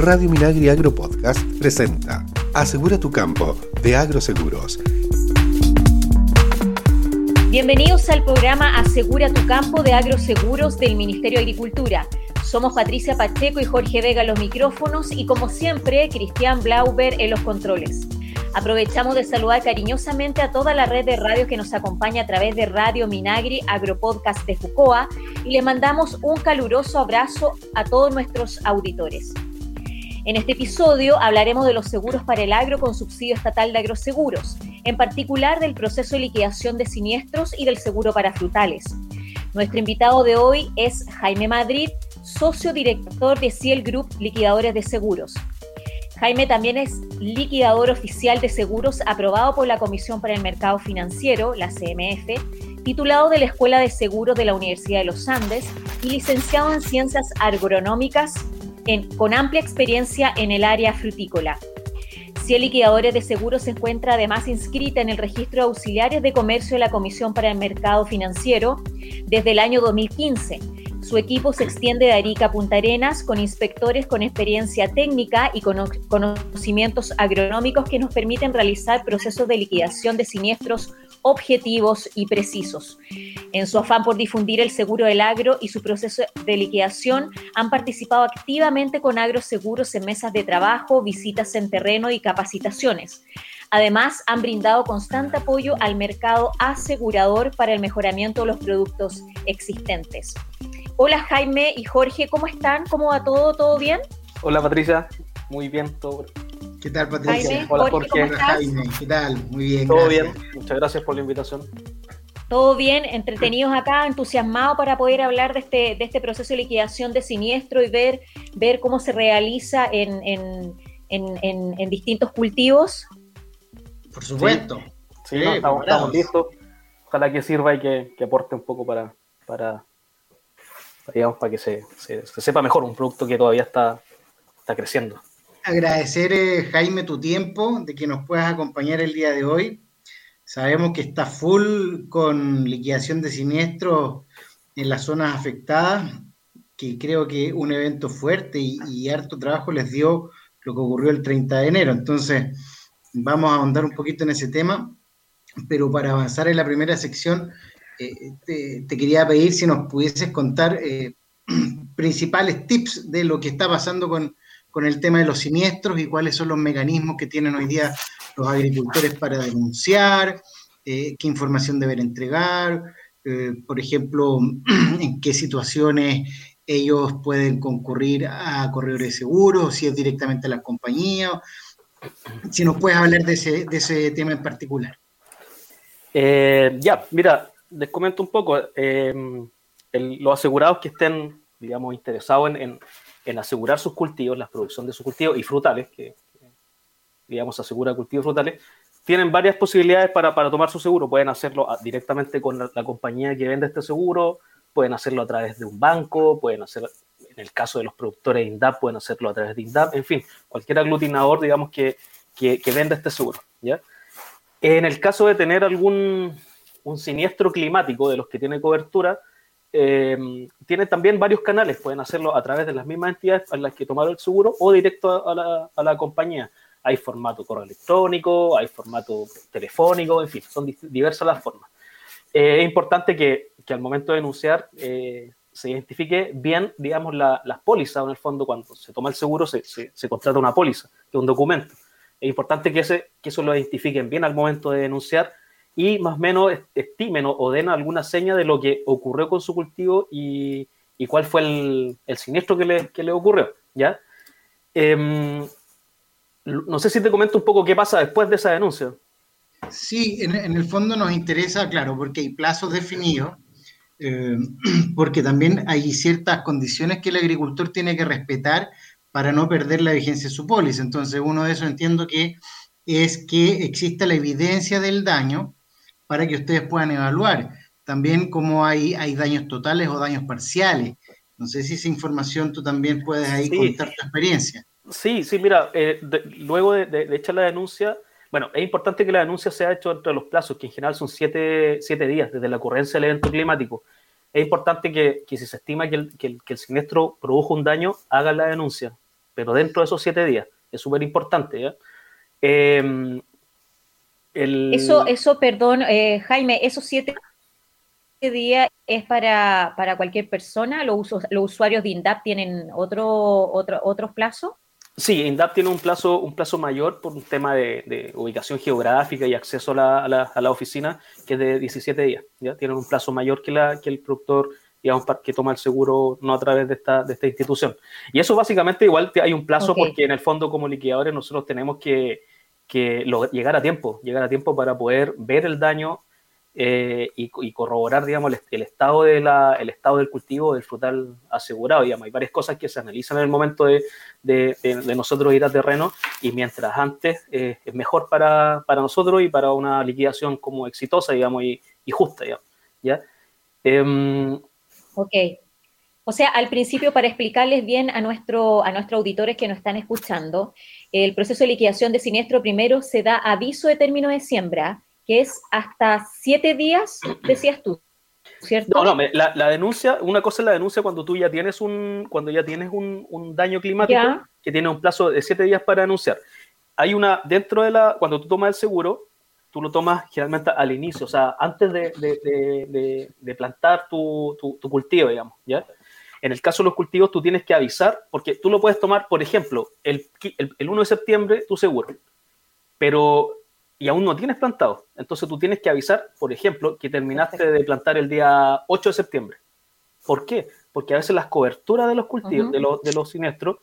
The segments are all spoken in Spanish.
Radio Minagri Agro Podcast presenta Asegura tu campo de Agroseguros. Bienvenidos al programa Asegura tu campo de Agroseguros del Ministerio de Agricultura. Somos Patricia Pacheco y Jorge Vega los micrófonos y como siempre Cristian Blauber en los controles. Aprovechamos de saludar cariñosamente a toda la red de radios que nos acompaña a través de Radio Minagri Agropodcast de Fucoa y le mandamos un caluroso abrazo a todos nuestros auditores. En este episodio hablaremos de los seguros para el agro con subsidio estatal de agroseguros, en particular del proceso de liquidación de siniestros y del seguro para frutales. Nuestro invitado de hoy es Jaime Madrid, socio director de Ciel Group Liquidadores de Seguros. Jaime también es liquidador oficial de seguros aprobado por la Comisión para el Mercado Financiero, la CMF, titulado de la Escuela de Seguros de la Universidad de los Andes y licenciado en Ciencias Agronómicas con amplia experiencia en el área frutícola. Ciel Liquidadores de Seguros se encuentra además inscrita en el registro de auxiliares de comercio de la Comisión para el Mercado Financiero desde el año 2015 su equipo se extiende de Arica a Punta Arenas con inspectores con experiencia técnica y con conocimientos agronómicos que nos permiten realizar procesos de liquidación de siniestros objetivos y precisos. En su afán por difundir el seguro del agro y su proceso de liquidación, han participado activamente con agroseguros en mesas de trabajo, visitas en terreno y capacitaciones. Además, han brindado constante apoyo al mercado asegurador para el mejoramiento de los productos existentes. Hola Jaime y Jorge, ¿cómo están? ¿Cómo va todo? ¿Todo bien? Hola Patricia, muy bien, todo. ¿Qué tal Patricia? Hola Jorge. Jaime, ¿qué tal? Muy bien. Todo bien, muchas gracias por la invitación. Todo bien, entretenidos acá, entusiasmados para poder hablar de este, de este proceso de liquidación de siniestro y ver, ver cómo se realiza en, en, distintos cultivos. Por supuesto. Sí, estamos, listos. Ojalá que sirva y que, que aporte un poco para, para digamos, para que se, sepa mejor un producto que todavía está, está creciendo. Agradecer, eh, Jaime, tu tiempo, de que nos puedas acompañar el día de hoy. Sabemos que está full con liquidación de siniestros en las zonas afectadas, que creo que un evento fuerte y, harto trabajo les dio lo que ocurrió el 30 de enero. Entonces, vamos a ahondar un poquito en ese tema, pero para avanzar en la primera sección, eh, te, quería pedir si nos pudieses contar eh, principales tips de lo que está pasando con, el tema de los siniestros y cuáles son los mecanismos que tienen hoy día los agricultores para denunciar, eh, qué información deben entregar, por ejemplo, en qué situaciones ellos pueden concurrir a corredores de seguros, si es directamente a la compañía. Si nos puedes hablar de ese, de ese tema en particular. ya, mira, les comento un poco, eh, los asegurados que estén, digamos, interesados en, asegurar sus cultivos, la producción de sus cultivos y frutales, que, digamos, asegura cultivos frutales, tienen varias posibilidades para, tomar su seguro. Pueden hacerlo directamente con la, compañía que vende este seguro, pueden hacerlo a través de un banco, pueden hacerlo, en el caso de los productores de INDAP, pueden hacerlo a través de INDAP, en fin, cualquier aglutinador, digamos, que, que, que venda este seguro, ¿ya? En el caso de tener algún, un siniestro climático de los que tiene cobertura, eh, tiene también varios canales, pueden hacerlo a través de las mismas entidades a las que tomaron el seguro o directo a la, compañía. Hay formato correo electrónico, hay formato telefónico, en fin, son diversas las formas. Eh, es importante que, que, al momento de denunciar eh, se identifique bien, digamos, la, las pólizas, en el fondo, cuando se toma el seguro se, se, contrata una póliza, que es un documento. Es importante que, ese, que eso lo identifiquen bien al momento de denunciar y más o menos estimen o, den alguna seña de lo que ocurrió con su cultivo y, cuál fue el, siniestro que le, que le, ocurrió, ¿ya? Em, no sé si te comento un poco qué pasa después de esa denuncia. Sí, en, el fondo nos interesa, claro, porque hay plazos definidos, eh, porque también hay ciertas condiciones que el agricultor tiene que respetar para no perder la vigencia de su póliza. Entonces, uno de esos entiendo que es que exista la evidencia del daño para que ustedes puedan evaluar. También cómo hay, hay daños totales o daños parciales. No sé si esa información tú también puedes ahí contar tu experiencia. Sí, sí, mira, eh, luego de, echar la denuncia, bueno, es importante que la denuncia sea hecha entre los plazos, que en general son siete, días desde la ocurrencia del evento climático. Es importante que, si se estima que el, que, el, siniestro produjo un daño, hagan la denuncia. pero dentro de esos siete días. Es súper importante. Eso, eso, perdón, eh, Jaime, esos siete días es para, para cualquier persona. ¿Los, los usuarios de INDAP tienen otro, otro, otros plazos? Sí, INDAP tiene un plazo, un plazo mayor por un tema de, ubicación geográfica y acceso a la, oficina, que es de 17 días. ¿ya? Tienen un plazo mayor que, la, que el productor digamos, que toma el seguro no a través de esta, de esta institución. Y eso básicamente igual hay un plazo porque en el fondo como liquidadores nosotros tenemos que, que llegar a tiempo, llegar a tiempo para poder ver el daño eh, y, corroborar, digamos, el, estado de el estado del cultivo del frutal asegurado, digamos. Hay varias cosas que se analizan en el momento de, de, nosotros ir a terreno y mientras antes eh, es mejor para, para, nosotros y para una liquidación como exitosa, digamos, y, justa, digamos, ¿ya? Em, ok. O sea, al principio, para explicarles bien a, nuestro, a nuestros auditores que nos están escuchando, el proceso de liquidación de siniestro primero se da aviso de término de siembra, que es hasta siete días, decías tú, ¿cierto? No, no, la, denuncia, una cosa es la denuncia cuando tú ya tienes un, cuando ya tienes un, daño climático que tiene un plazo de siete días para denunciar. Hay una, dentro de la, cuando tú tomas el seguro, tú lo tomas generalmente al inicio, o sea, antes de, plantar tu, cultivo, digamos, ¿ya? En el caso de los cultivos, tú tienes que avisar, porque tú lo puedes tomar, por ejemplo, el, el, el 1 de septiembre, tu seguro, pero y aún no tienes plantado. Entonces tú tienes que avisar, por ejemplo, que terminaste de plantar el día 8 de septiembre. ¿Por qué? Porque a veces las coberturas de los cultivos, de, los, de los siniestros,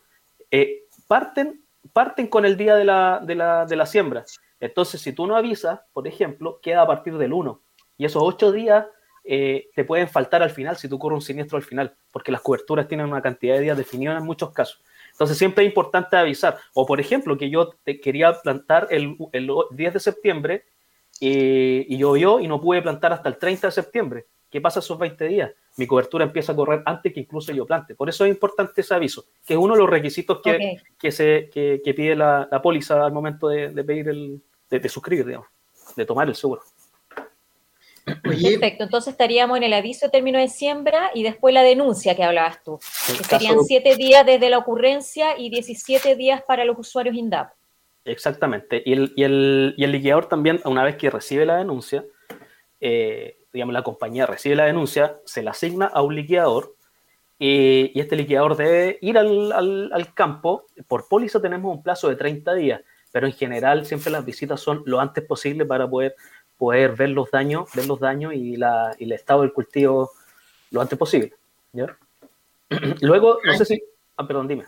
eh, parten, parten con el día de la, de, la, de la siembra. Entonces, si tú no avisas, por ejemplo, queda a partir del 1. Y esos 8 días eh, te pueden faltar al final si tú corres un siniestro al final, porque las coberturas tienen una cantidad de días definida en muchos casos. Entonces siempre es importante avisar. O por ejemplo, que yo te quería plantar el, el 10 de septiembre eh, y llovió y no pude plantar hasta el 30 de septiembre. ¿Qué pasa esos 20 días? Mi cobertura empieza a correr antes que incluso yo plante. Por eso es importante ese aviso, que es uno de los requisitos que, que se, que, pide la, la, póliza al momento de, de pedir el, de, de suscribir, digamos, de tomar el seguro. Perfecto, entonces estaríamos en el aviso de término de siembra y después la denuncia que hablabas tú. Que serían siete días desde la ocurrencia y 17 días para los usuarios INDAP. Exactamente. Y el, y el, y el liquidador también, una vez que recibe la denuncia, eh, digamos, la compañía recibe la denuncia, se la asigna a un liquidador y, y este liquidador debe ir al, al, al, campo. Por póliza tenemos un plazo de 30 días, pero en general siempre las visitas son lo antes posible para poder poder ver los daños, ver los daños y, la, y el estado del cultivo lo antes posible. Luego, no sé si... Ah, perdón, dime,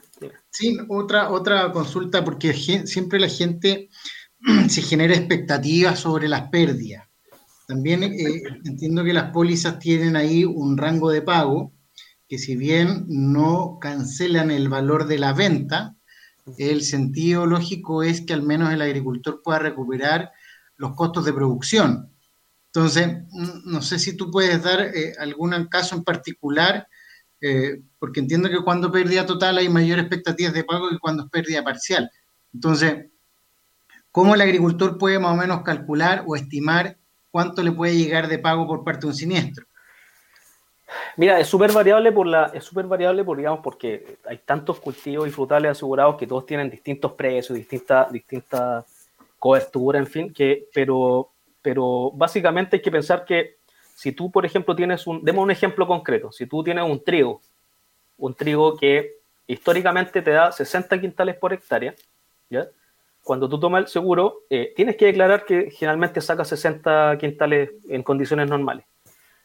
Sí, otra, otra consulta, porque siempre la gente se genera expectativas sobre las pérdidas. También eh, entiendo que las pólizas tienen ahí un rango de pago, que si bien no cancelan el valor de la venta, el sentido lógico es que al menos el agricultor pueda recuperar los costos de producción. Entonces, no sé si tú puedes dar eh, algún caso en particular, eh, porque entiendo que cuando pérdida total hay mayor expectativas de pago que cuando es pérdida parcial. Entonces, ¿cómo el agricultor puede más o menos calcular o estimar cuánto le puede llegar de pago por parte de un siniestro? Mira, es súper variable por la, es súper variable por, digamos, porque hay tantos cultivos y frutales asegurados que todos tienen distintos precios, distintas, distintas cobertura, en fin, que, pero, pero básicamente hay que pensar que si tú, por ejemplo, tienes un, demos un ejemplo concreto, si tú tienes un trigo, un trigo que históricamente te da 60 quintales por hectárea, ¿ya? Cuando tú tomas el seguro, eh, tienes que declarar que generalmente sacas 60 quintales en condiciones normales.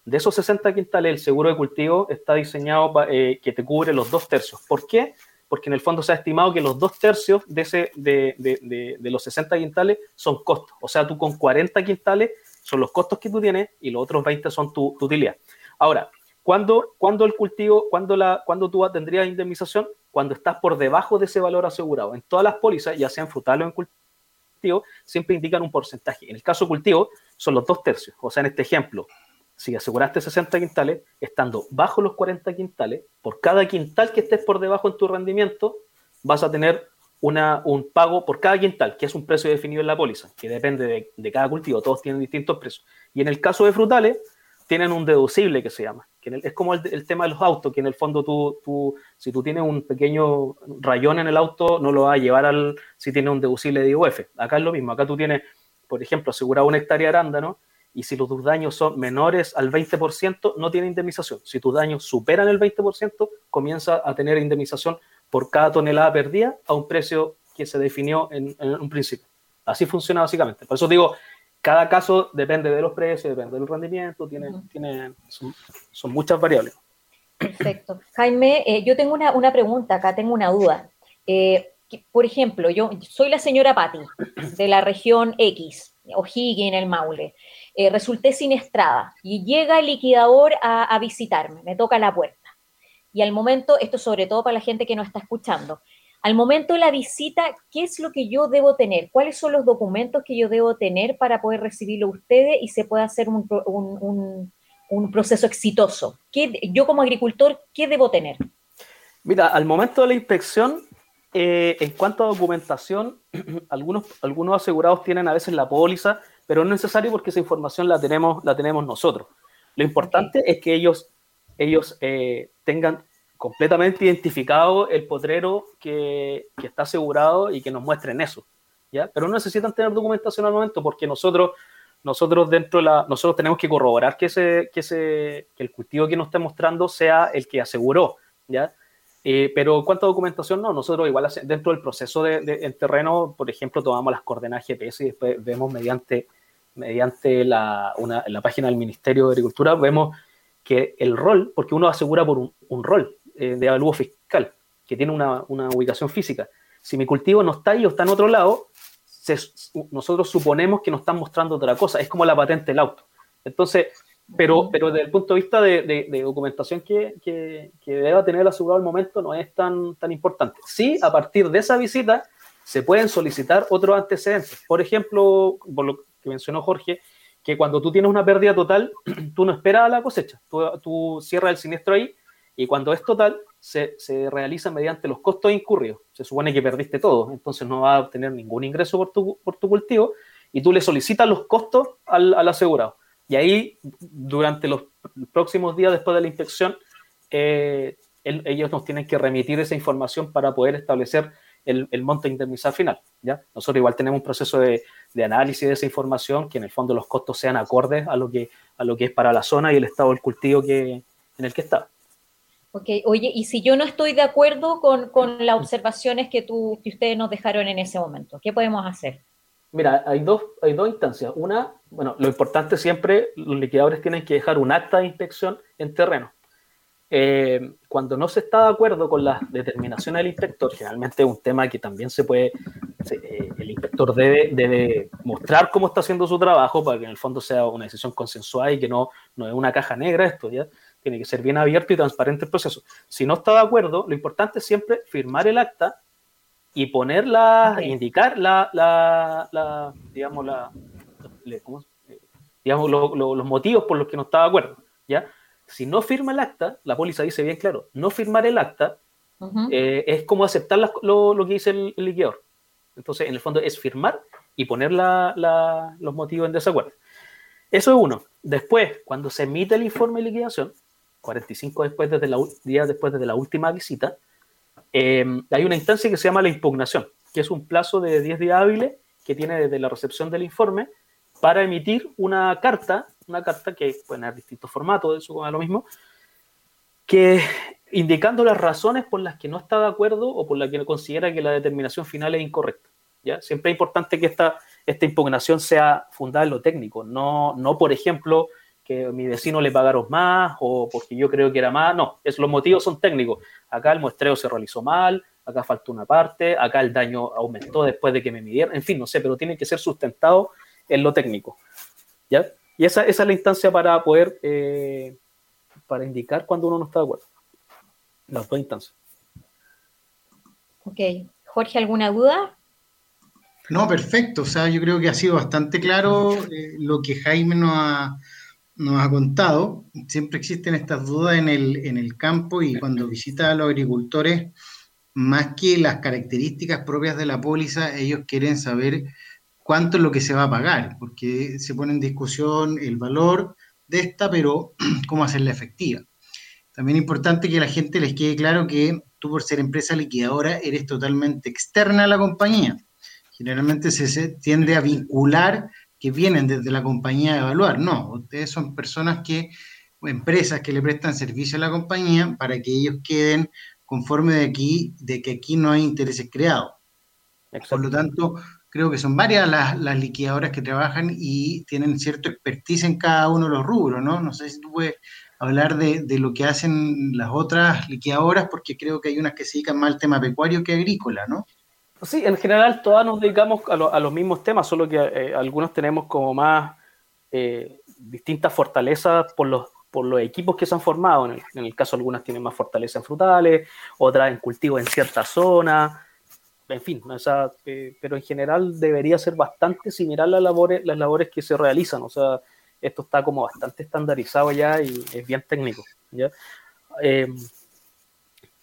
De esos 60 quintales, el seguro de cultivo está diseñado para eh, que te cubre los dos tercios. ¿Por qué? Porque en el fondo se ha estimado que los dos tercios de, ese, de, de, de, los 60 quintales son costos. O sea, tú con 40 quintales son los costos que tú tienes y los otros 20 son tu, utilidad. Ahora, ¿cuándo, cuando el cultivo, cuando, la, cuando tú tendrías indemnización? Cuando estás por debajo de ese valor asegurado. En todas las pólizas, ya sean frutales o en cultivo, siempre indican un porcentaje. En el caso cultivo, son los dos tercios. O sea, en este ejemplo, si aseguraste 60 quintales, estando bajo los 40 quintales, por cada quintal que estés por debajo en tu rendimiento, vas a tener una, un pago por cada quintal, que es un precio definido en la póliza, que depende de, cada cultivo, todos tienen distintos precios. Y en el caso de frutales, tienen un deducible que se llama. Que es como el, tema de los autos, que en el fondo tú, si tú tienes un pequeño rayón en el auto, no lo vas a llevar al si tienes un deducible de IUF. Acá es lo mismo, acá tú tienes, por ejemplo, asegurado una hectárea de arándano, y si tus daños son menores al 20%, no tiene indemnización. Si tus daños superan el 20%, comienza a tener indemnización por cada tonelada perdida a un precio que se definió en, un principio. Así funciona básicamente. Por eso digo, cada caso depende de los precios, depende del rendimiento, tiene, tiene, son, muchas variables. Perfecto. Jaime, eh, yo tengo una, pregunta acá, tengo una duda. Eh, por ejemplo, yo soy la señora Patti de la región X, O'Higgins, el Maule. Eh, resulté siniestrada y llega el liquidador a, visitarme, me toca la puerta. Y al momento, esto sobre todo para la gente que no está escuchando, al momento de la visita, ¿qué es lo que yo debo tener? ¿Cuáles son los documentos que yo debo tener para poder recibirlo ustedes y se pueda hacer un, proceso exitoso? ¿Qué, yo como agricultor, ¿qué debo tener? Mira, al momento de la inspección, eh, en cuanto a documentación, algunos, algunos asegurados tienen a veces la póliza pero no es necesario porque esa información la tenemos, la tenemos nosotros. Lo importante es que ellos, ellos eh, tengan completamente identificado el potrero que, que, está asegurado y que nos muestren eso. ¿ya? Pero no necesitan tener documentación al momento porque nosotros, nosotros dentro de la, nosotros tenemos que corroborar que, ese, que, ese, que el cultivo que nos está mostrando sea el que aseguró. ¿ya? Eh, pero en cuanto a documentación, no, nosotros igual dentro del proceso de, en terreno, por ejemplo, tomamos las coordenadas GPS y después vemos mediante, mediante la, la página del Ministerio de Agricultura, vemos que el rol, porque uno asegura por un, rol eh, de avalúo fiscal, que tiene una, una, ubicación física. Si mi cultivo no está ahí o está en otro lado, nosotros suponemos que nos están mostrando otra cosa. Es como la patente del auto. Entonces, pero, pero desde el punto de vista de, documentación que, que, deba tener el asegurado al momento no es tan, tan importante. Sí, a partir de esa visita se pueden solicitar otros antecedentes. Por ejemplo, por lo que mencionó Jorge, que cuando tú tienes una pérdida total, tú no esperas a la cosecha, tú, tú cierras el siniestro ahí y cuando es total, se, se, realiza mediante los costos incurridos. Se supone que perdiste todo, entonces no vas a obtener ningún ingreso por tu, por tu cultivo y tú le solicitas los costos al, al asegurado. Y ahí, durante los próximos días después de la inspección, eh, ellos nos tienen que remitir esa información para poder establecer el, el monto indemnizar final. ¿ya? Nosotros igual tenemos un proceso de, de, análisis de esa información, que en el fondo los costos sean acordes a lo que, a lo que es para la zona y el estado del cultivo que, en el que está. Ok, oye, y si yo no estoy de acuerdo con, con las observaciones que, tú, que ustedes nos dejaron en ese momento, ¿qué podemos hacer? Mira, hay dos, hay dos instancias. Una, bueno, lo importante siempre, los liquidadores tienen que dejar un acta de inspección en terreno. Eh, cuando no se está de acuerdo con las determinaciones del inspector, generalmente es un tema que también se puede, eh, el inspector debe, debe mostrar cómo está haciendo su trabajo para que en el fondo sea una decisión consensuada y que no, no es una caja negra esto, ¿ya? Tiene que ser bien abierto y transparente el proceso. Si no está de acuerdo, lo importante es siempre firmar el acta y ponerla, indicar la, la, la, digamos, la, digamos los motivos por los que no está de acuerdo, ¿ya? Si no firma el acta, la póliza dice bien claro, no firmar el acta eh, es como aceptar lo, lo, que dice el, el, liquidador. Entonces, en el fondo es firmar y poner la, los motivos en desacuerdo. Eso es uno. Después, cuando se emite el informe de liquidación, 45 después desde la, días después de la última visita, Em, hay una instancia que se llama la impugnación, que es un plazo de 10 días hábiles que tiene desde la recepción del informe para emitir una carta, una carta que puede tener distintos formatos, eso es lo mismo, que indicando las razones por las que no está de acuerdo o por las que considera que la determinación final es incorrecta. ¿ya? Siempre es importante que esta, esta impugnación sea fundada en lo técnico, no, no por ejemplo, que mi vecino le pagaron más o porque yo creo que era más. No, es, los motivos son técnicos. Acá el muestreo se realizó mal, acá faltó una parte, acá el daño aumentó después de que me midieron. En fin, no sé, pero tiene que ser sustentado en lo técnico. ¿Ya? Y esa, esa es la instancia para poder, eh, para indicar cuando uno no está de acuerdo. Las dos instancias. Ok. Jorge, ¿alguna duda? No, perfecto. O sea, yo creo que ha sido bastante claro eh, lo que Jaime nos ha, nos ha contado, siempre existen estas dudas en el, en el campo y cuando visita a los agricultores, más que las características propias de la póliza, ellos quieren saber cuánto es lo que se va a pagar, porque se pone en discusión el valor de esta, pero cómo hacerla efectiva. También es importante que la gente les quede claro que tú por ser empresa liquidadora eres totalmente externa a la compañía. Generalmente se, tiende a vincular que vienen desde la compañía a evaluar. No, ustedes son personas que, o empresas que le prestan servicio a la compañía para que ellos queden conforme de aquí, de que aquí no hay intereses creados. Por lo tanto, creo que son varias las, las, liquidadoras que trabajan y tienen cierto expertise en cada uno de los rubros, ¿no? No sé si tú puedes hablar de, de, lo que hacen las otras liquidadoras, porque creo que hay unas que se dedican más al tema pecuario que agrícola, ¿no? Sí, en general todas nos dedicamos a, a los mismos temas, solo que eh, algunos tenemos como más eh, distintas fortalezas por los, por los equipos que se han formado. En el, caso, algunas tienen más fortaleza en frutales, otras en cultivo en cierta zona, en fin, o sea, eh, pero en general debería ser bastante similar las labores, las labores que se realizan. O sea, esto está como bastante estandarizado ya y es bien técnico. ¿ya? Eh,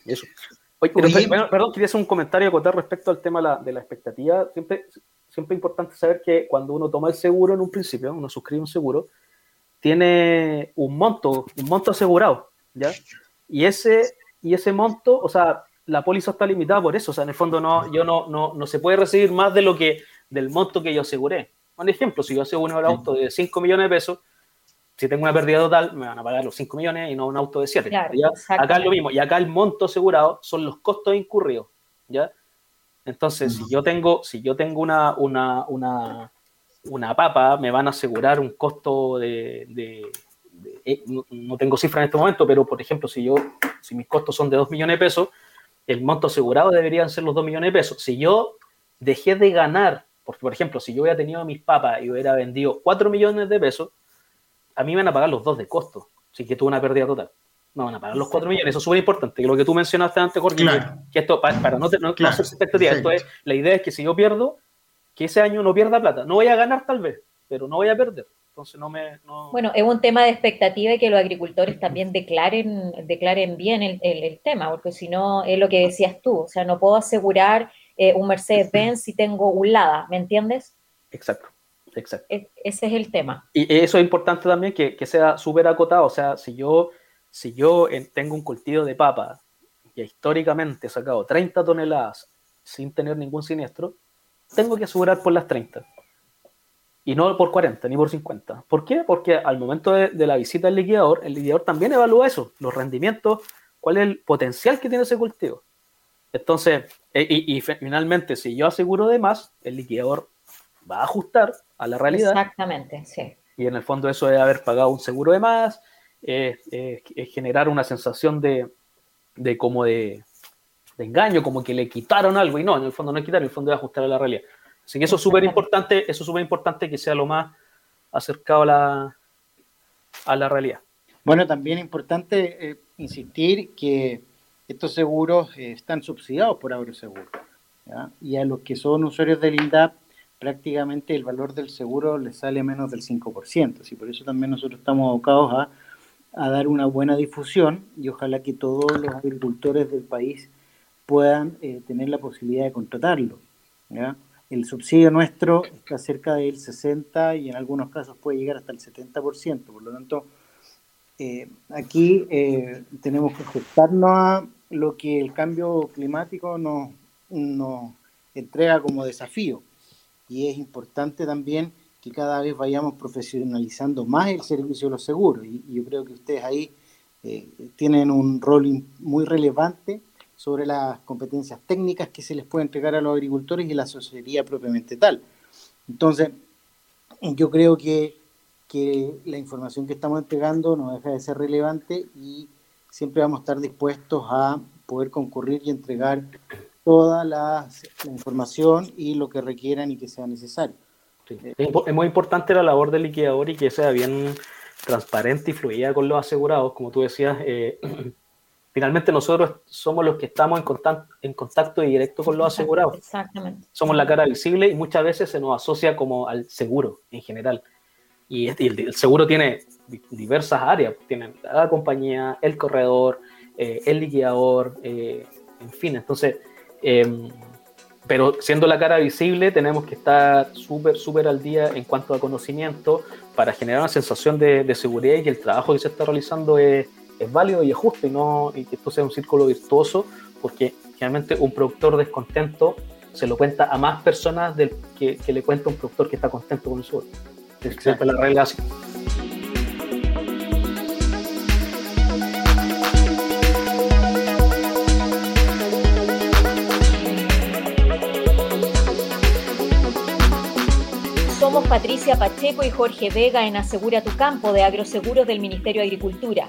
eso. Oye, pero, perdón, quería hacer un comentario acotar respecto al tema de la, de la expectativa. Siempre, siempre es importante saber que cuando uno toma el seguro en un principio, uno suscribe un seguro, tiene un monto, un monto asegurado, ¿ya? Y ese, y ese monto, o sea, la póliza está limitada por eso, o sea, en el fondo no, yo no, no, no se puede recibir más de lo que, del monto que yo aseguré. Un ejemplo, si yo aseguro un auto de 5 millones de pesos, si tengo una pérdida total, me van a pagar los 5 millones y no un auto de 7. Claro, acá es lo mismo, y acá el monto asegurado son los costos incurridos, ¿ya? Entonces, si yo tengo, si yo tengo una, una, una, una papa, me van a asegurar un costo de, de, de eh, no, no, tengo cifra en este momento, pero por ejemplo, si yo, si mis costos son de 2 millones de pesos, el monto asegurado deberían ser los 2 millones de pesos. Si yo dejé de ganar, porque por ejemplo, si yo hubiera tenido mis papas y hubiera vendido 4 millones de pesos, a mí me van a pagar los dos de costo, si que tuve una pérdida total. No van a pagar los 4 millones, eso es súper importante, que lo que tú mencionaste antes, Jorge, claro. que, esto, para, para no, no, claro. hacer expectativa, esto es, la idea es que si yo pierdo, que ese año no pierda plata. No voy a ganar tal vez, pero no voy a perder. Entonces no me... No... Bueno, es un tema de expectativa y que los agricultores también declaren, declaren bien el, el, el tema, porque si no, es lo que decías tú, o sea, no puedo asegurar eh, un Mercedes-Benz si tengo un Lada, ¿me entiendes? Exacto. Exacto. Es, ese es el tema. Y eso es importante también que, que sea súper acotado. O sea, si yo, si yo tengo un cultivo de papa y históricamente he sacado 30 toneladas sin tener ningún siniestro, tengo que asegurar por las 30 y no por 40 ni por 50. ¿Por qué? Porque al momento de, de, la visita al liquidador, el liquidador también evalúa eso, los rendimientos, cuál es el potencial que tiene ese cultivo. Entonces, y, y, finalmente, si yo aseguro de más, el liquidador va a ajustar a la realidad. Exactamente, sí. Y en el fondo eso es haber pagado un seguro de más, es, es, es generar una sensación de, de como de, de, engaño, como que le quitaron algo, y no, en el fondo no es quitar, en el fondo es ajustar a la realidad. Así que eso es súper importante, eso es súper importante que sea lo más acercado a la, a la realidad. Bueno, también es importante eh, insistir que estos seguros eh, están subsidiados por Agroseguro. ¿ya? Y a los que son usuarios del INDAP, prácticamente el valor del seguro les sale menos del 5%. Y por eso también nosotros estamos abocados a, dar una buena difusión y ojalá que todos los agricultores del país puedan eh, tener la posibilidad de contratarlo. El subsidio nuestro está cerca del 60 y en algunos casos puede llegar hasta el 70%. Por lo tanto, eh, aquí eh, tenemos que ajustarnos a lo que el cambio climático nos entrega como desafío. Y es importante también que cada vez vayamos profesionalizando más el servicio de los seguros. Y, yo creo que ustedes ahí eh, tienen un rol muy relevante sobre las competencias técnicas que se les puede entregar a los agricultores y la asesoría propiamente tal. Entonces, yo creo que, que la información que estamos entregando no deja de ser relevante y siempre vamos a estar dispuestos a poder concurrir y entregar toda la, la información y lo que requieran y que sea necesario. Sí. Es muy importante la labor del liquidador y que sea bien transparente y fluida con los asegurados, como tú decías. Eh, finalmente nosotros somos los que estamos en contacto, en contacto directo con los asegurados. Exactamente. Somos la cara visible y muchas veces se nos asocia como al seguro en general. Y, el, el seguro tiene diversas áreas, tiene la compañía, el corredor, eh, el liquidador, eh, en fin, entonces eh, pero siendo la cara visible, tenemos que estar súper, súper al día en cuanto a conocimiento para generar una sensación de, seguridad y que el trabajo que se está realizando es, válido y es justo y, no, y que esto sea un círculo virtuoso, porque generalmente un productor descontento se lo cuenta a más personas del que, le cuenta un productor que está contento con su Es siempre la regla así. Somos Patricia Pacheco y Jorge Vega en Asegura tu Campo de Agroseguros del Ministerio de Agricultura.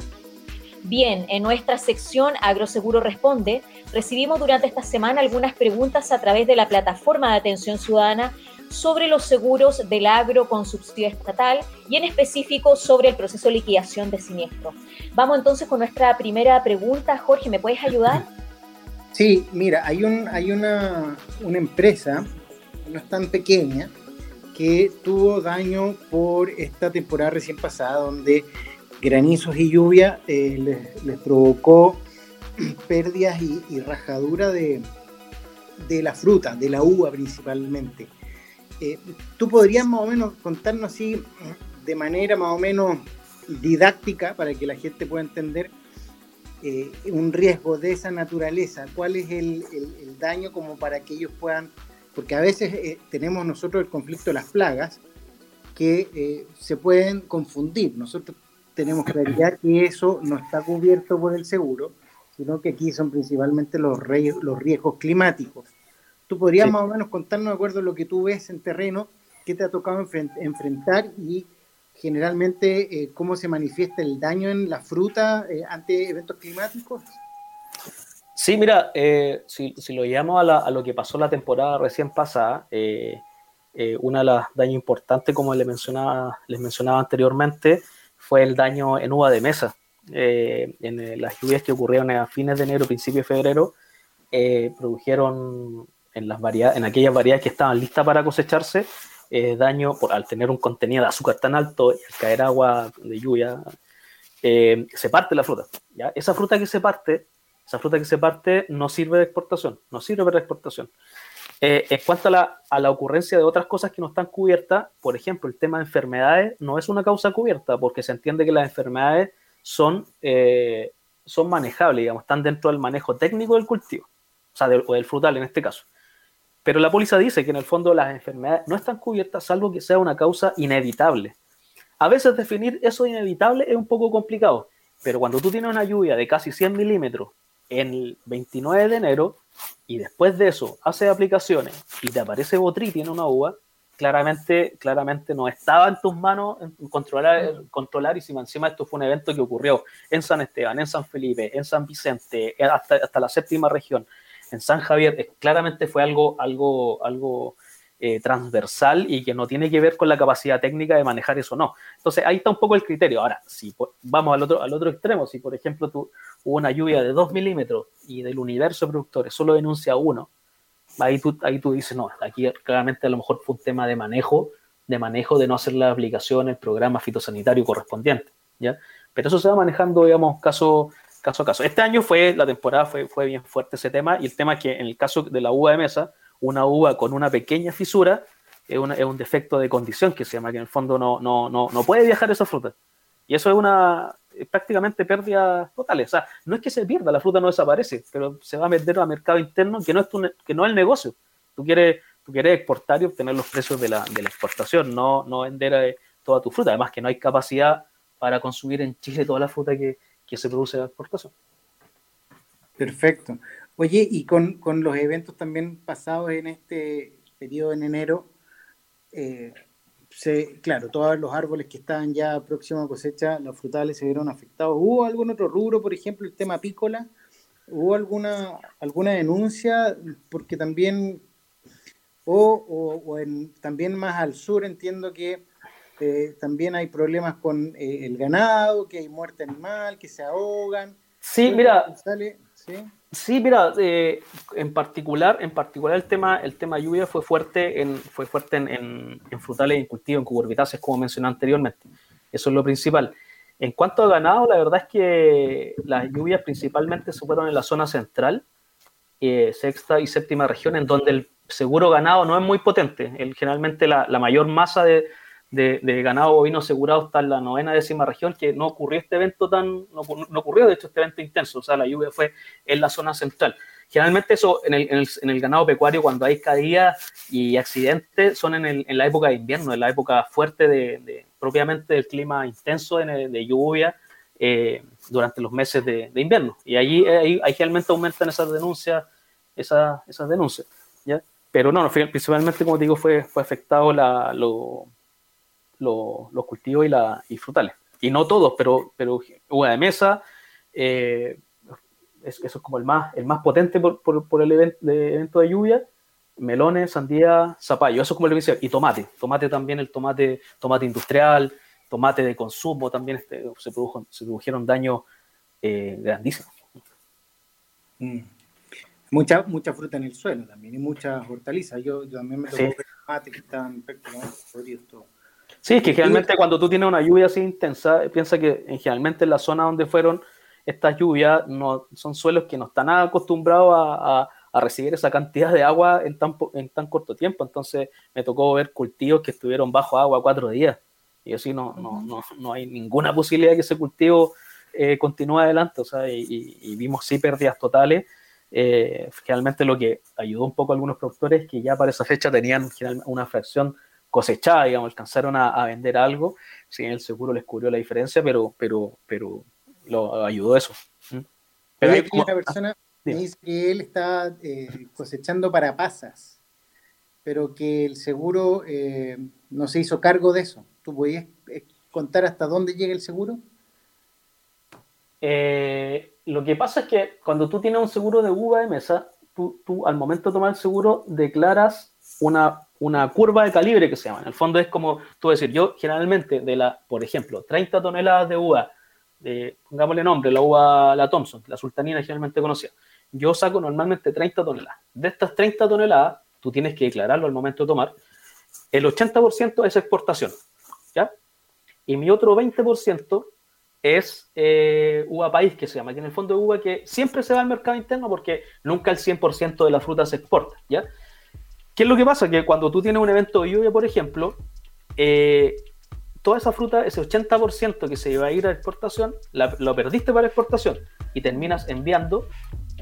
Bien, en nuestra sección Agroseguro Responde, recibimos durante esta semana algunas preguntas a través de la plataforma de atención ciudadana sobre los seguros del agro con subsidio estatal y en específico sobre el proceso de liquidación de siniestro. Vamos entonces con nuestra primera pregunta. Jorge, ¿me puedes ayudar? Sí, mira, hay, un, hay una, una empresa, no es tan pequeña, que tuvo daño por esta temporada recién pasada, donde granizos y lluvia eh, les, provocó pérdidas y, rajadura de, la fruta, de la uva principalmente. Eh, ¿Tú podrías más o menos contarnos así de manera más o menos didáctica para que la gente pueda entender eh, un riesgo de esa naturaleza? ¿Cuál es el, daño como para que ellos puedan, porque a veces tenemos nosotros el conflicto de las plagas que se pueden confundir. Nosotros tenemos claridad que eso no está cubierto por el seguro, sino que aquí son principalmente los, los riesgos climáticos. ¿Tú podrías más o menos contarnos, de acuerdo a lo que tú ves en terreno, qué te ha tocado enfrentar y generalmente eh, cómo se manifiesta el daño en la fruta eh, ante eventos climáticos? Sí, mira, eh, si, lo llevamos a, lo que pasó la temporada recién pasada, una de las daños importantes, como les mencionaba, anteriormente, fue el daño en uva de mesa. Eh, en eh, las lluvias que ocurrieron a fines de enero, principio de febrero, eh, produjeron en, las en aquellas variedades que estaban listas para cosecharse, daño por, al tener un contenido de azúcar tan alto y al caer agua de lluvia, se parte la fruta. ¿ya? Esa fruta que se parte, esa fruta que se parte no sirve de exportación, no sirve para exportación. Eh, en cuanto a la, ocurrencia de otras cosas que no están cubiertas, por ejemplo, el tema de enfermedades no es una causa cubierta porque se entiende que las enfermedades son, eh, son manejables, digamos, están dentro del manejo técnico del cultivo, o sea, del, del frutal en este caso. Pero la póliza dice que en el fondo las enfermedades no están cubiertas salvo que sea una causa inevitable. A veces definir eso inevitable es un poco complicado, pero cuando tú tienes una lluvia de casi 100 milímetros el 29 de enero, y después de eso haces aplicaciones y te aparece Botry tiene una uva, claramente, claramente no estaba en tus manos controlar, controlar y si encima esto fue un evento que ocurrió en San Esteban, en San Felipe, en San Vicente, hasta, hasta la séptima región, en San Javier, claramente fue algo, algo, algo eh, transversal y que no tiene que ver con la capacidad técnica de manejar eso no. Entonces ahí está un poco el criterio. Ahora, si vamos al otro, al otro extremo, si por ejemplo tú, hubo una lluvia de 2 milímetros y del universo de productores solo denuncia uno, ahí tú, ahí tú dices, no, aquí claramente a lo mejor fue un tema de manejo, de manejo de no hacer la aplicación, el programa fitosanitario correspondiente, ¿ya? Pero eso se va manejando, digamos, caso, caso a caso. Este año fue, la temporada fue, fue bien fuerte ese tema, y el tema es que en el caso de la uva de mesa, una uva con una pequeña fisura es, un defecto de condición que se llama, que en el fondo no, no, no, no puede viajar esa fruta. Y eso es una prácticamente pérdida total. O sea, no es que se pierda, la fruta no desaparece, pero se va a meter al mercado interno que no es, que no es el negocio. Tú quieres, tú quieres exportar y obtener los precios de la, la exportación, no, no vender eh, toda tu fruta. Además que no hay capacidad para consumir en Chile toda la fruta que, que se produce de exportación. Perfecto. Oye, y con, los eventos también pasados en este periodo en enero, eh, claro, todos los árboles que estaban ya próximos a cosecha, los frutales se vieron afectados. ¿Hubo algún otro rubro, por ejemplo, el tema apícola? ¿Hubo alguna, alguna denuncia? Porque también, o, también más al sur entiendo que eh, también hay problemas con eh, el ganado, que hay muerte animal, que se ahogan. Sí, mira. ¿sí? Sí, mira, eh, en particular, en particular el tema, el tema lluvia fue fuerte en, fue fuerte en, frutales y en cultivo, en cucurbitáceas, como mencioné anteriormente. Eso es lo principal. En cuanto a ganado, la verdad es que las lluvias principalmente se fueron en la zona central, eh, sexta y séptima región, en donde seguro ganado no es muy potente. El, generalmente la, mayor masa de, ganado bovino asegurado está en la novena décima región, que no ocurrió este evento tan, no, ocurrió de hecho este evento intenso, o sea, la lluvia fue en la zona central. Generalmente eso en el, ganado pecuario, cuando hay caídas y accidentes, son en, la época de invierno, en la época fuerte de, propiamente del clima intenso de, lluvia eh, durante los meses de, invierno. Y allí ahí, generalmente aumentan esas denuncias, esas, esas denuncias. ¿ya? Pero no, principalmente, como digo, fue, fue afectado la, lo, los cultivos y, la, y frutales. Y no todos, pero, pero uva de mesa, eh, eso es como el más, el más potente por, por, el evento de lluvia. Melones, sandía, zapallo, eso es como le decía, y tomate, tomate también, el tomate, tomate industrial, tomate de consumo también este, se, produjo, se produjeron daños eh, grandísimos. Mm mucha, mucha fruta en el suelo también y muchas hortalizas. Yo, yo también me tocó sí. tomate que estaban prácticamente podridos todos. Sí, es que generalmente cuando tú tienes una lluvia así intensa, piensa que generalmente en la zona donde fueron estas lluvias no, son suelos que no están acostumbrados a, a, recibir esa cantidad de agua en tan, en tan corto tiempo. Entonces me tocó ver cultivos que estuvieron bajo agua cuatro días. Y así no, no, no, no hay ninguna posibilidad de que ese cultivo eh, continúe adelante. O sea, y, y, vimos sí pérdidas totales eh, generalmente lo que ayudó un poco a algunos productores que ya para esa fecha tenían una fracción cosechada, digamos, alcanzaron a, vender algo, si el seguro les cubrió la diferencia, pero, pero, pero lo ayudó eso. ¿Mm? Pero hay una persona me dice que él está eh, cosechando para pasas, pero que el seguro eh, no se hizo cargo de eso. ¿Tú podías eh, contar hasta dónde llega el seguro? Eh, lo que pasa es que cuando tú tienes un seguro de uva de mesa, tú, tú al momento de tomar el seguro declaras una, una curva de calibre que se llama. En el fondo es como tú decir, yo generalmente de la, por ejemplo, 30 toneladas de uva, de, pongámosle nombre, la uva, la Thompson, la sultanina generalmente conocida, yo saco normalmente 30 toneladas. De estas 30 toneladas, tú tienes que declararlo al momento de tomar, el 80% es exportación, ¿ya? Y mi otro 20% es eh, uva país, que se llama, que en el fondo es uva que siempre se va al mercado interno porque nunca el 100% de la fruta se exporta, ¿ya? ¿Qué es lo que pasa? Que cuando tú tienes un evento de lluvia, por ejemplo, eh, toda esa fruta, ese 80% que se iba a ir a exportación, lo perdiste para exportación y terminas enviando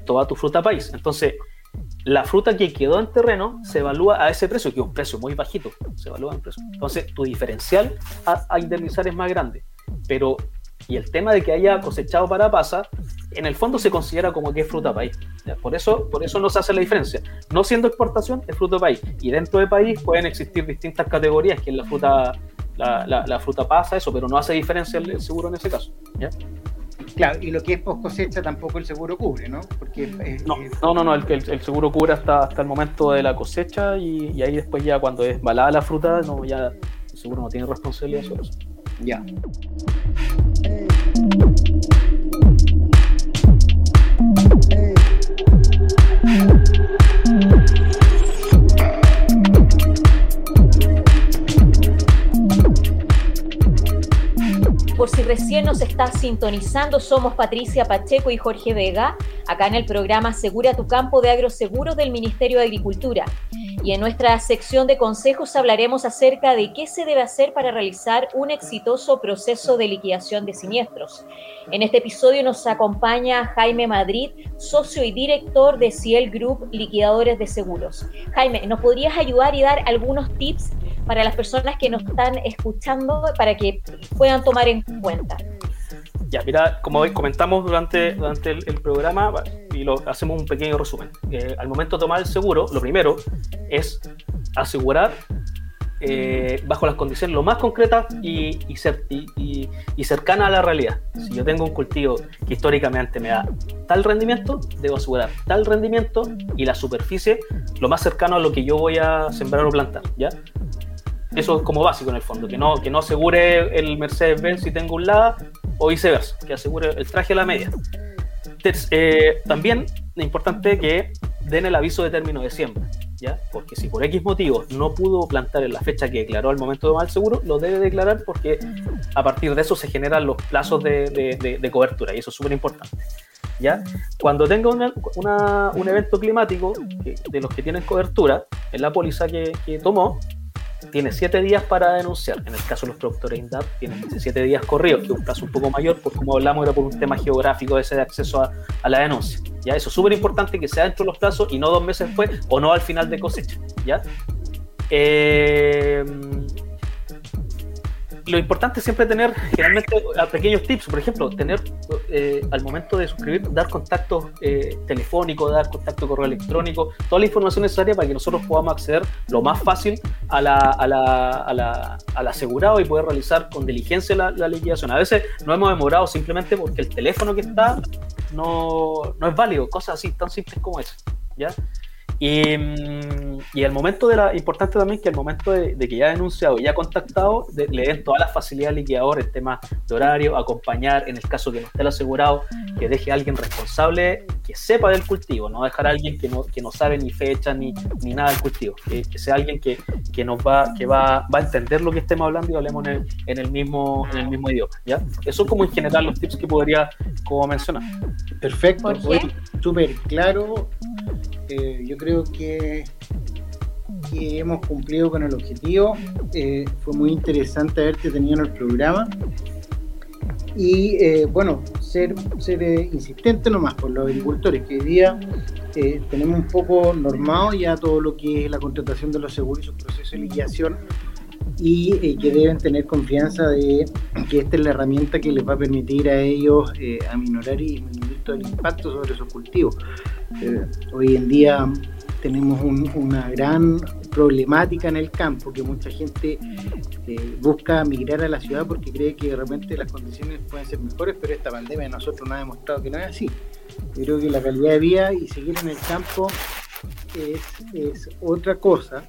toda tu fruta país. Entonces, la fruta que quedó en terreno se evalúa a ese precio, que es un precio muy bajito, se evalúa en precio. Entonces, tu diferencial a, a indemnizar es más grande, pero y el tema de que haya cosechado para pasa, en el fondo se considera como que es fruta país. Por eso, por eso no se hace la diferencia. No siendo exportación, es fruta país. Y dentro de país pueden existir distintas categorías, que es la fruta, la, fruta pasa, eso, pero no hace diferencia el, seguro en ese caso. Claro, y lo que es post cosecha tampoco el seguro cubre, ¿no? Porque no, no, no, el, el, seguro cubre hasta, hasta el momento de la cosecha y, ahí después ya cuando es balada la fruta, no, ya el seguro no tiene responsabilidad sobre eso. Por si recién nos está sintonizando, somos Patricia Pacheco y Jorge Vega, acá en el programa Segura tu campo de agroseguros del Ministerio de Agricultura. Y en nuestra sección de consejos hablaremos acerca de qué se debe hacer para realizar un exitoso proceso de liquidación de siniestros. En este episodio nos acompaña Jaime Madrid, socio y director de Ciel Group Liquidadores de Seguros. Jaime, ¿nos podrías ayudar y dar algunos tips para las personas que nos están escuchando para que puedan tomar en cuenta? Ya, mira, como comentamos durante, durante el, programa, y lo hacemos un pequeño resumen. Eh, al momento de tomar el seguro, lo primero es asegurar eh, bajo las condiciones lo más concretas y, y, y, cercanas a la realidad. Si yo tengo un cultivo que históricamente me da tal rendimiento, debo asegurar tal rendimiento y la superficie lo más cercano a lo que yo voy a sembrar o plantar. ¿ya? Eso es como básico en el fondo, que no, que no asegure el Mercedes-Benz si tengo un lado o viceversa, que asegure el traje a la media. Eh, también es importante que den el aviso de término de siembra, ¿ya? Porque si por X motivos no pudo plantar en la fecha que declaró al momento de el seguro, lo debe declarar porque a partir de eso se generan los plazos de, de, de cobertura y eso es súper importante. ¿ya? Cuando tenga un evento climático de los que tienen cobertura, en la póliza que, tomó, tiene 7 días para denunciar. En el caso de los productores INDAP, tienen 17 días corridos, que es un plazo un poco mayor, porque como hablamos era por un tema geográfico ese de acceso a, la denuncia. ¿ya? Eso es súper importante que sea dentro de los plazos y no dos meses después o no al final de cosecha. ¿ya? Eh, lo importante es siempre tener generalmente pequeños tips, por ejemplo, tener eh, al momento de suscribir, dar contacto eh, telefónico, dar contacto correo electrónico, toda la información necesaria para que nosotros podamos acceder lo más fácil a la, a la, a la, al asegurado y poder realizar con diligencia la, la, liquidación. A veces no hemos demorado simplemente porque el teléfono que está no, no es válido, cosas así tan simples como eso. ¿ya? Y, y, el momento de la, importante también que el momento de, que ya ha denunciado y ya ha contactado, le den todas las facilidades al liquidador, el tema de horario, acompañar, en el caso que no esté el asegurado, que deje a alguien responsable que sepa del cultivo, no dejar a alguien que no, que no sabe ni fecha ni, ni nada del cultivo, que, sea alguien que, que, nos va, que va, va a entender lo que estemos hablando y hablemos en el, en el, mismo, en el mismo idioma. ¿ya? Eso como en general los tips que podría como mencionar. Perfecto, súper claro eh, yo creo que, hemos cumplido con el objetivo. Eh, fue muy interesante haberte tenido en el programa. Y eh, bueno, ser, ser insistente nomás por los agricultores, que hoy día tenemos un poco normado ya todo lo que es la contratación de los seguros y su proceso de liquidación y que deben tener confianza de que esta es la herramienta que les va a permitir a ellos aminorar y disminuir todo el impacto sobre sus cultivos. Eh, hoy en día tenemos una gran problemática en el campo, que mucha gente eh, busca migrar a la ciudad porque cree que de repente las condiciones pueden ser mejores, pero esta pandemia nosotros nos ha demostrado que no es así. Yo creo que la calidad de vida y seguir en el campo es, otra cosa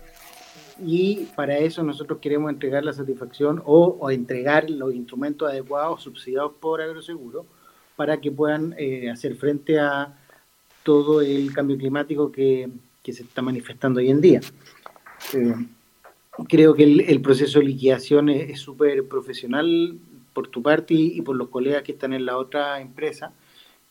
y para eso nosotros queremos entregar la satisfacción o, entregar los instrumentos adecuados subsidiados por Agroseguro para que puedan eh, hacer frente a todo el cambio climático que, se está manifestando hoy en día. Eh, creo que el, proceso de liquidación es súper profesional por tu parte y, por los colegas que están en la otra empresa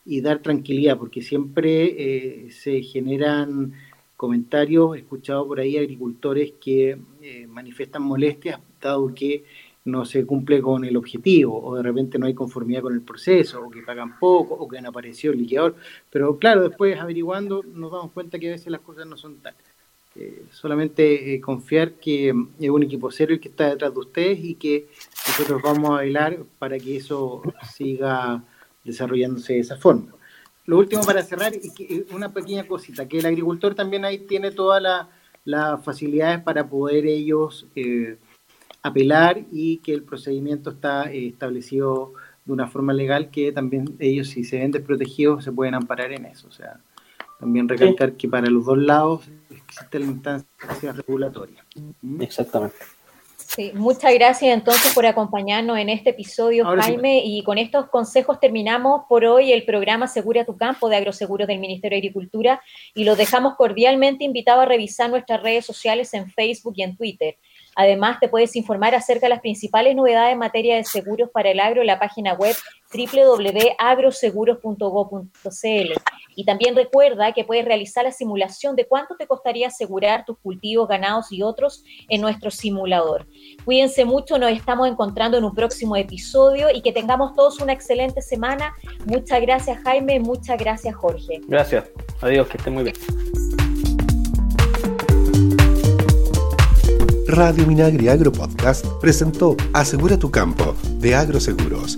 y dar tranquilidad, porque siempre eh, se generan comentarios, he escuchado por ahí agricultores que eh, manifiestan molestias, dado que no se cumple con el objetivo, o de repente no hay conformidad con el proceso, o que pagan poco, o que han aparecido el liquidador. Pero claro, después averiguando nos damos cuenta que a veces las cosas no son tal. Eh, solamente eh, confiar que es un equipo serio el que está detrás de ustedes y que nosotros vamos a velar para que eso siga desarrollándose de esa forma. Lo último para cerrar, eh, una pequeña cosita, que el agricultor también ahí tiene todas las facilidades para poder ellos apelar y que el procedimiento está eh, establecido de una forma legal que también ellos si se ven desprotegidos se pueden amparar en eso. O sea, también recalcar que para los dos lados existe la instancia regulatoria. ¿Mm? Exactamente. Sí, muchas gracias entonces por acompañarnos en este episodio, Jaime. Y con estos consejos terminamos por hoy el programa Segura tu Campo de Agroseguros del Ministerio de Agricultura y los dejamos cordialmente invitados a revisar nuestras redes sociales en Facebook y en Twitter. Además, te puedes informar acerca de las principales novedades en materia de seguros para el agro en la página web www.agroseguros.gov.cl. Y también recuerda que puedes realizar la simulación de cuánto te costaría asegurar tus cultivos, ganados y otros en nuestro simulador. Cuídense mucho, nos estamos encontrando en un próximo episodio y que tengamos todos una excelente semana. Muchas gracias Jaime, muchas gracias Jorge. Gracias, adiós, que estén muy bien. Radio Minagri Agro Podcast presentó Asegura tu campo de Agroseguros